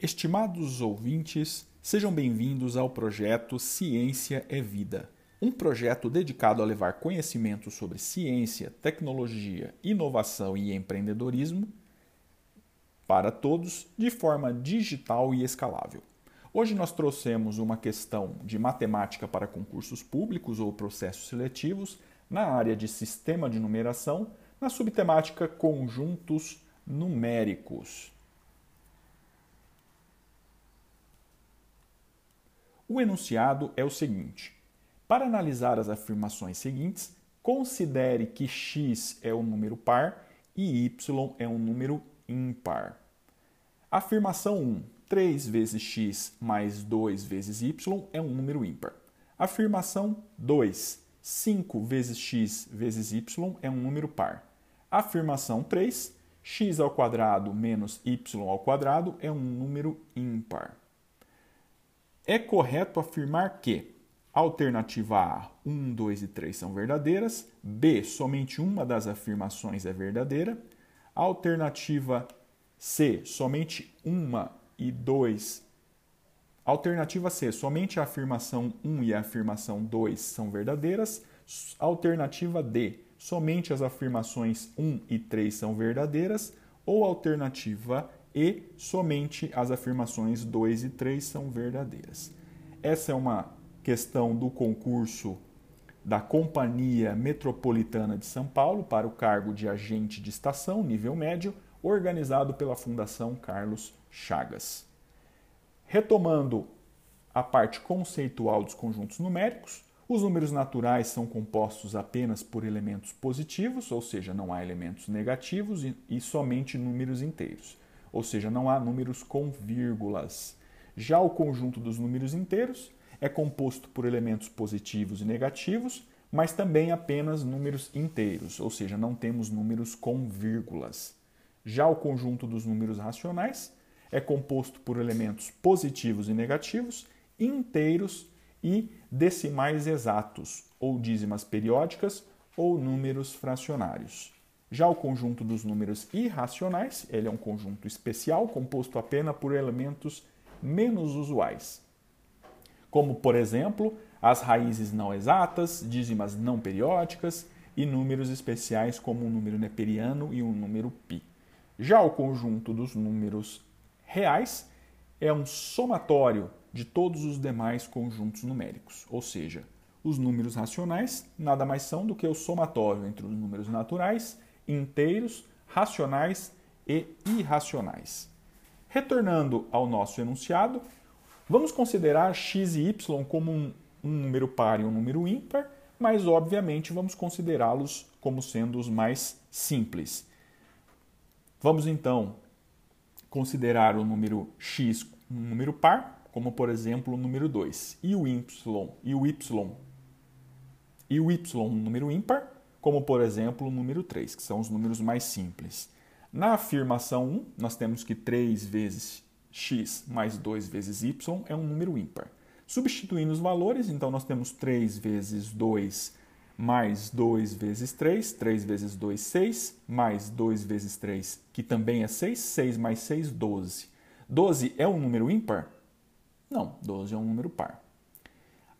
Estimados ouvintes, sejam bem-vindos ao projeto Ciência é Vida, um projeto dedicado a levar conhecimento sobre ciência, tecnologia, inovação e empreendedorismo para todos de forma digital e escalável. Hoje nós trouxemos uma questão de matemática para concursos públicos ou processos seletivos na área de sistema de numeração, na subtemática conjuntos numéricos. Enunciado é o seguinte: para analisar as afirmações seguintes, considere que x é um número par e y é um número ímpar. Afirmação 1: 3 vezes x mais 2 vezes y é um número ímpar. Afirmação 2: 5 vezes x vezes y é um número par. Afirmação 3: x ao quadrado menos y ao quadrado é um número ímpar. É correto afirmar que alternativa A, 1, 2 e 3 são verdadeiras, B, somente uma das afirmações é verdadeira, alternativa C, somente uma e 2. Alternativa C, somente a afirmação 1 e a afirmação 2 são verdadeiras. Alternativa D, somente as afirmações 1 e 3 são verdadeiras. Ou alternativa e somente as afirmações 2 e 3 são verdadeiras. Essa é uma questão do concurso da Companhia Metropolitana de São Paulo para o cargo de agente de estação, nível médio, organizado pela Fundação Carlos Chagas. Retomando a parte conceitual dos conjuntos numéricos, os números naturais são compostos apenas por elementos positivos, ou seja, não há elementos negativos e, e somente números inteiros ou seja, não há números com vírgulas. Já o conjunto dos números inteiros é composto por elementos positivos e negativos, mas também apenas números inteiros, ou seja, não temos números com vírgulas. Já o conjunto dos números racionais é composto por elementos positivos e negativos, inteiros e decimais exatos, ou dízimas periódicas ou números fracionários. Já o conjunto dos números irracionais, ele é um conjunto especial composto apenas por elementos menos usuais, como por exemplo, as raízes não exatas, dízimas não periódicas e números especiais como o número neperiano e o número π. Já o conjunto dos números reais é um somatório de todos os demais conjuntos numéricos, ou seja, os números racionais nada mais são do que o somatório entre os números naturais inteiros, racionais e irracionais. Retornando ao nosso enunciado, vamos considerar x e y como um, um número par e um número ímpar, mas obviamente vamos considerá-los como sendo os mais simples. Vamos então considerar o número x um número par, como por exemplo o número 2, e o y e o y e o y um número ímpar, como por exemplo o número 3, que são os números mais simples. Na afirmação 1, nós temos que 3 vezes x mais 2 vezes y é um número ímpar. Substituindo os valores, então nós temos 3 vezes 2 mais 2 vezes 3, 3 vezes 2, 6, mais 2 vezes 3, que também é 6, 6 mais 6, 12. 12 é um número ímpar? Não, 12 é um número par.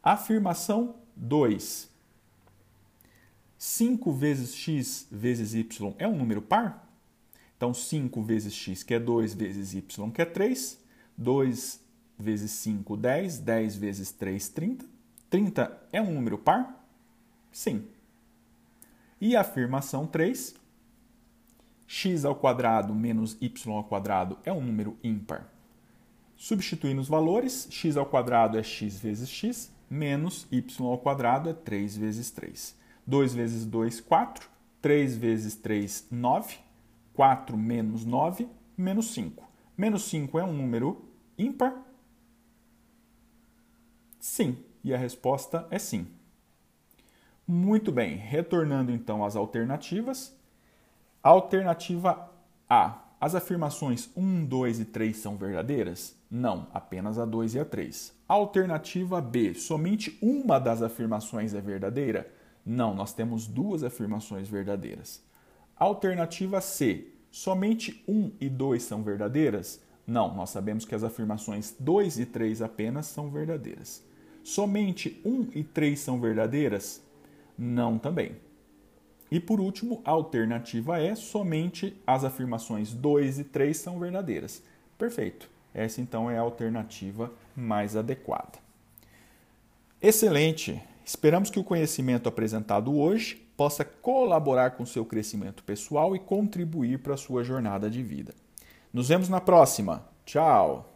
Afirmação 2. 5 vezes x vezes y é um número par? Então, 5 vezes x, que é 2, vezes y, que é 3. 2 vezes 5, 10. 10 vezes 3, 30. 30 é um número par? Sim. E a afirmação 3, x ao quadrado menos y ao quadrado é um número ímpar. Substituindo os valores, x ao quadrado é x vezes x, menos y ao quadrado é 3 vezes 3. 2 vezes 2, 4. 3 vezes 3, 9. 4 menos 9, menos 5. Menos 5 é um número ímpar? Sim. E a resposta é sim. Muito bem. Retornando então às alternativas. Alternativa A. As afirmações 1, 2 e 3 são verdadeiras? Não, apenas a 2 e a 3. Alternativa B. Somente uma das afirmações é verdadeira? Não, nós temos duas afirmações verdadeiras. Alternativa C: somente 1 e 2 são verdadeiras? Não, nós sabemos que as afirmações 2 e 3 apenas são verdadeiras. Somente 1 e 3 são verdadeiras? Não também. E por último, a alternativa é somente as afirmações 2 e 3 são verdadeiras. Perfeito. Essa então é a alternativa mais adequada. Excelente! Esperamos que o conhecimento apresentado hoje possa colaborar com seu crescimento pessoal e contribuir para a sua jornada de vida. Nos vemos na próxima. Tchau!